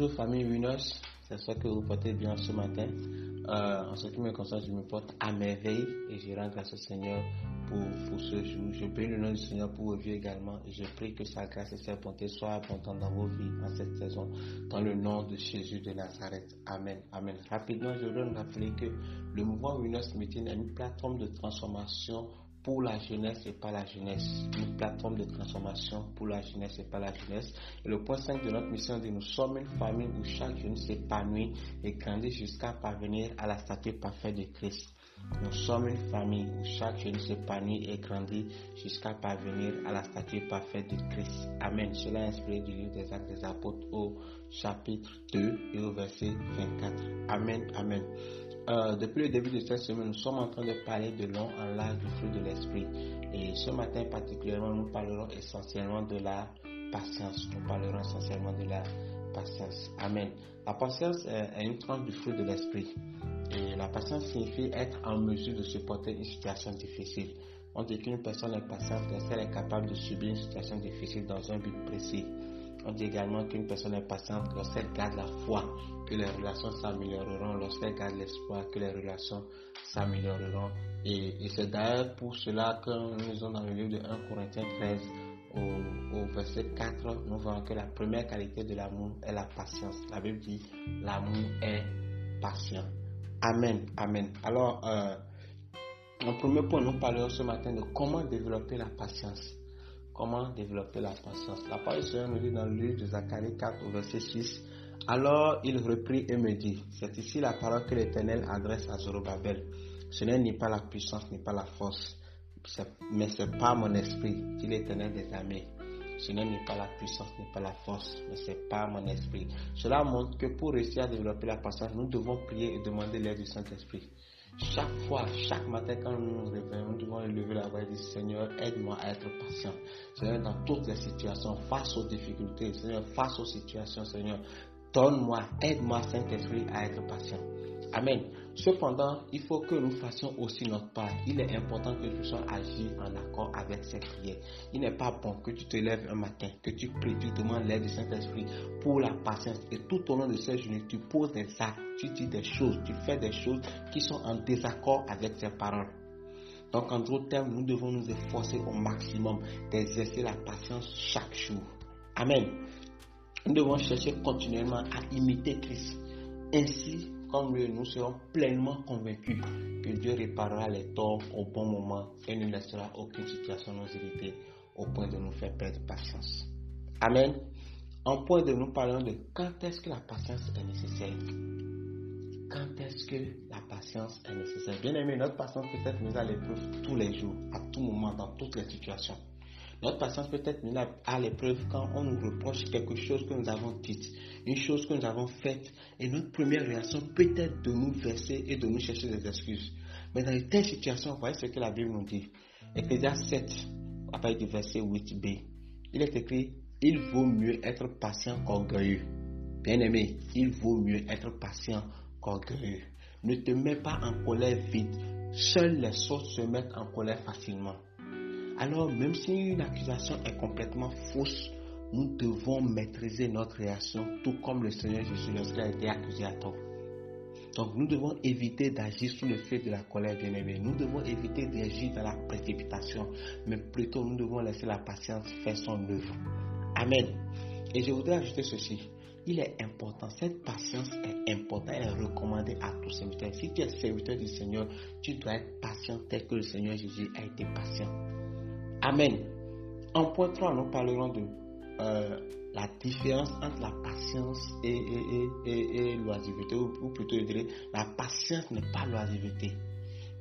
Bonjour famille Winners, ça que vous portez bien ce matin. Euh, en ce qui me concerne, je me porte à merveille et je rends grâce au Seigneur pour, pour ce jour. Je prie le nom du Seigneur pour vos vies également et je prie que sa grâce et sa bonté soient abondantes dans vos vies en cette saison. Dans le nom de Jésus de Nazareth. Amen. Amen. Rapidement, je voudrais rappeler que le mouvement Winners Meeting est une plateforme de transformation pour la jeunesse et pas la jeunesse. Une plateforme de transformation pour la jeunesse et pas la jeunesse. Et le point 5 de notre mission dit nous sommes une famille où chaque jeune s'épanouit et grandit jusqu'à parvenir à la stature parfaite de Christ. Nous sommes une famille où chaque jeune s'épanouit et grandit jusqu'à parvenir à la stature parfaite de Christ. Amen. Cela est inspiré du livre des Actes des Apôtres au chapitre 2 et au verset 24. Amen. Amen. Euh, depuis le début de cette semaine, nous sommes en train de parler de long en large du fruit de l'esprit. Et ce matin particulièrement, nous parlerons essentiellement de la patience. Nous parlerons essentiellement de la patience. Amen. La patience est une tranche du fruit de l'esprit. Et la patience signifie être en mesure de supporter une situation difficile. On dit qu'une personne est patiente lorsqu'elle est capable de subir une situation difficile dans un but précis. On dit également qu'une personne est patiente lorsqu'elle garde la foi, que les relations s'amélioreront, lorsqu'elle garde l'espoir, que les relations s'amélioreront. Et, c'est d'ailleurs pour cela que nous sommes dans le livre de 1 Corinthiens 13, au, verset 4, nous voyons que la première qualité de l'amour est la patience. La Bible dit l'amour est patient. Amen, amen. Alors, euh, en premier point, nous parlerons ce matin de comment développer la patience. Comment développer la patience La parole Seigneur nous dit dans le livre de Zacharie 4 au verset 6. Alors il reprit et me dit, c'est ici la parole que l'Éternel adresse à Zorobabel. Ce n'est ni pas la puissance, ni pas la force, mais c'est pas mon esprit, dit l'Éternel des armées. Ce n'est ni pas la puissance, ni pas la force, mais c'est pas mon esprit. Cela montre que pour réussir à développer la patience, nous devons prier et demander l'aide du Saint-Esprit. Chaque fois, chaque matin, quand nous nous réveillons, nous devons élever la voix et dire Seigneur, aide-moi à être patient. Seigneur, dans toutes les situations, face aux difficultés, Seigneur, face aux situations, Seigneur, donne-moi, aide-moi, Saint-Esprit, à être patient. Amen. Cependant, il faut que nous fassions aussi notre part. Il est important que tu sois agi en accord avec ces prières. Il n'est pas bon que tu te lèves un matin, que tu pries, tu demandes l'aide du Saint-Esprit pour la patience. Et tout au long de ces journées, tu poses des actes, tu dis des choses, tu fais des choses qui sont en désaccord avec ces paroles. Donc, en d'autres termes, nous devons nous efforcer au maximum d'exercer la patience chaque jour. Amen. Nous devons chercher continuellement à imiter Christ. Ainsi, comme lui, nous serons pleinement convaincus que Dieu réparera les torts au bon moment et ne laissera aucune situation nous irriter au point de nous faire perdre patience. Amen. En point de nous parlons de quand est-ce que la patience est nécessaire? Quand est-ce que la patience est nécessaire? Bien aimé, notre patience peut être mise à l'épreuve tous les jours, à tout moment, dans toutes les situations. Notre patience peut être mise à l'épreuve quand on nous reproche quelque chose que nous avons dit, une chose que nous avons faite, et notre première réaction peut être de nous verser et de nous chercher des excuses. Mais dans une telle situation, voyez ce que la Bible nous dit. Ecclésias 7, à partir du verset 8b, il est écrit Il vaut mieux être patient qu'orgueilleux. Bien aimé, il vaut mieux être patient qu'orgueilleux. Ne te mets pas en colère vite. Seuls les sots se mettent en colère facilement. Alors, même si une accusation est complètement fausse, nous devons maîtriser notre réaction, tout comme le Seigneur Jésus a été accusé à tort. Donc, nous devons éviter d'agir sous le feu de la colère bien-aimée. Nous devons éviter d'agir dans la précipitation, mais plutôt nous devons laisser la patience faire son œuvre. Amen. Et je voudrais ajouter ceci. Il est important, cette patience est importante, elle est recommandée à tous serviteurs. Si tu es serviteur du Seigneur, tu dois être patient tel que le Seigneur Jésus a été patient. Amen. En point 3, nous parlerons de euh, la différence entre la patience et, et, l'oisiveté, ou, plutôt je dirais, la patience n'est pas l'oisiveté.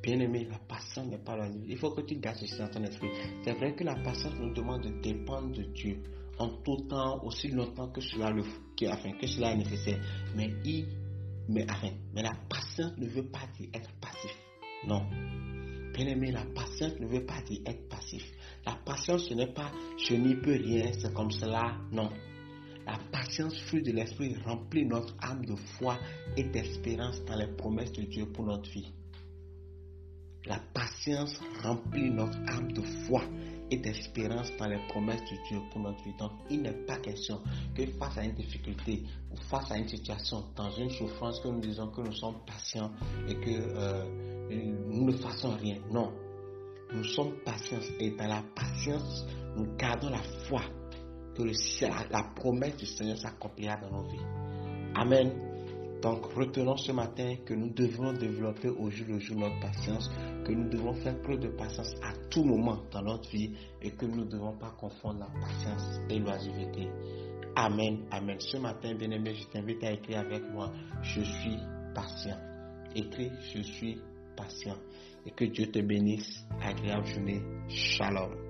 Bien aimé, la patience n'est pas l'oisiveté. Il faut que tu gardes ceci dans ton esprit. C'est vrai que la patience nous demande de dépendre de Dieu en tout temps, aussi longtemps que cela, le, que cela est nécessaire. Mais, il, mais, mais la patience ne veut pas être passif. Non. Bien aimé, la patience ne veut pas dire être passif. La patience, ce n'est pas je n'y peux rien, c'est comme cela. Non. La patience, fruit de l'esprit, remplit notre âme de foi et d'espérance dans les promesses de Dieu pour notre vie. La patience remplit notre âme de foi et d'espérance dans les promesses de Dieu pour notre vie. Donc, il n'est pas question que face à une difficulté ou face à une situation, dans une souffrance, que nous disons que nous sommes patients et que euh, nous ne fassons rien. Non. Nous sommes patients et dans la patience, nous gardons la foi que la promesse du Seigneur s'accomplira dans nos vies. Amen. Donc retenons ce matin que nous devons développer au jour le jour notre patience, que nous devons faire preuve de patience à tout moment dans notre vie et que nous ne devons pas confondre la patience et l'oisiveté. Amen, amen. Ce matin, bien-aimé, je t'invite à écrire avec moi, je suis patient. Écris, je suis Et que Dieu te bénisse. Agréable journée. Shalom.